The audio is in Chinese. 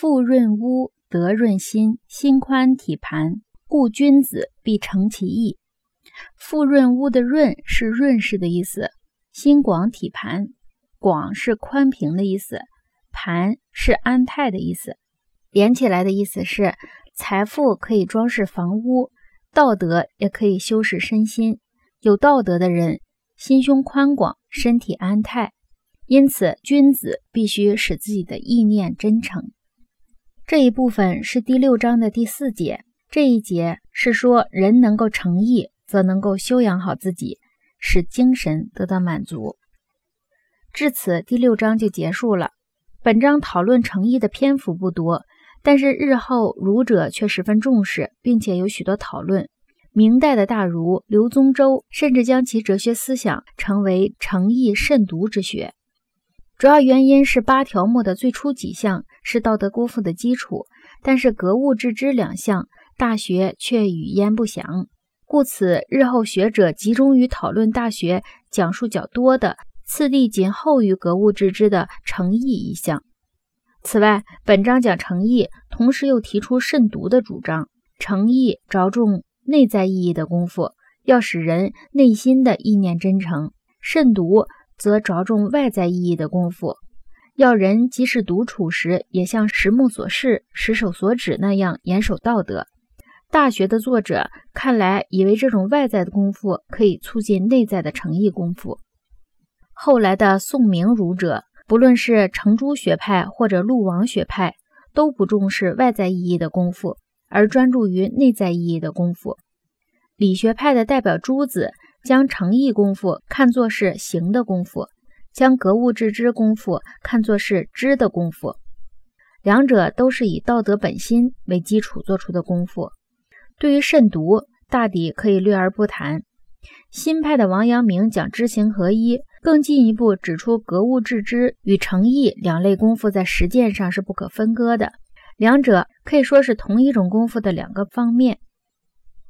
腹润屋，德润心，心宽体盘，故君子必诚其意。腹润屋的润是润饰的意思，心广体盘，广是宽平的意思，盘是安泰的意思。连起来的意思是，财富可以装饰房屋，道德也可以修饰身心。有道德的人，心胸宽广，身体安泰。因此，君子必须使自己的意念真诚。这一部分是第六章的第四节。这一节是说，人能够诚意，则能够修养好自己，使精神得到满足。至此，第六章就结束了。本章讨论诚意的篇幅不多，但是日后儒者却十分重视，并且有许多讨论。明代的大儒刘宗周甚至将其哲学思想称为诚意慎独之学。主要原因是八条目的最初几项是道德功夫的基础，但是格物致知两项，大学却语焉不详。故此，日后学者集中于讨论大学讲述较多的，次第仅后于格物致知的诚意一项。此外，本章讲诚意，同时又提出慎独的主张。诚意着重内在意义的功夫，要使人内心的意念真诚；慎独。则着重外在意义的功夫，要人即使独处时，也像实目所视、实手所指那样严守道德。大学的作者看来以为这种外在的功夫可以促进内在的诚意功夫。后来的宋明儒者，不论是程朱学派或者陆王学派，都不重视外在意义的功夫，而专注于内在意义的功夫。理学派的代表朱子。将诚意功夫看作是行的功夫，将格物致知功夫看作是知的功夫，两者都是以道德本心为基础做出的功夫。对于慎独，大抵可以略而不谈。新派的王阳明讲知行合一，更进一步指出格物致知与诚意两类功夫在实践上是不可分割的，两者可以说是同一种功夫的两个方面。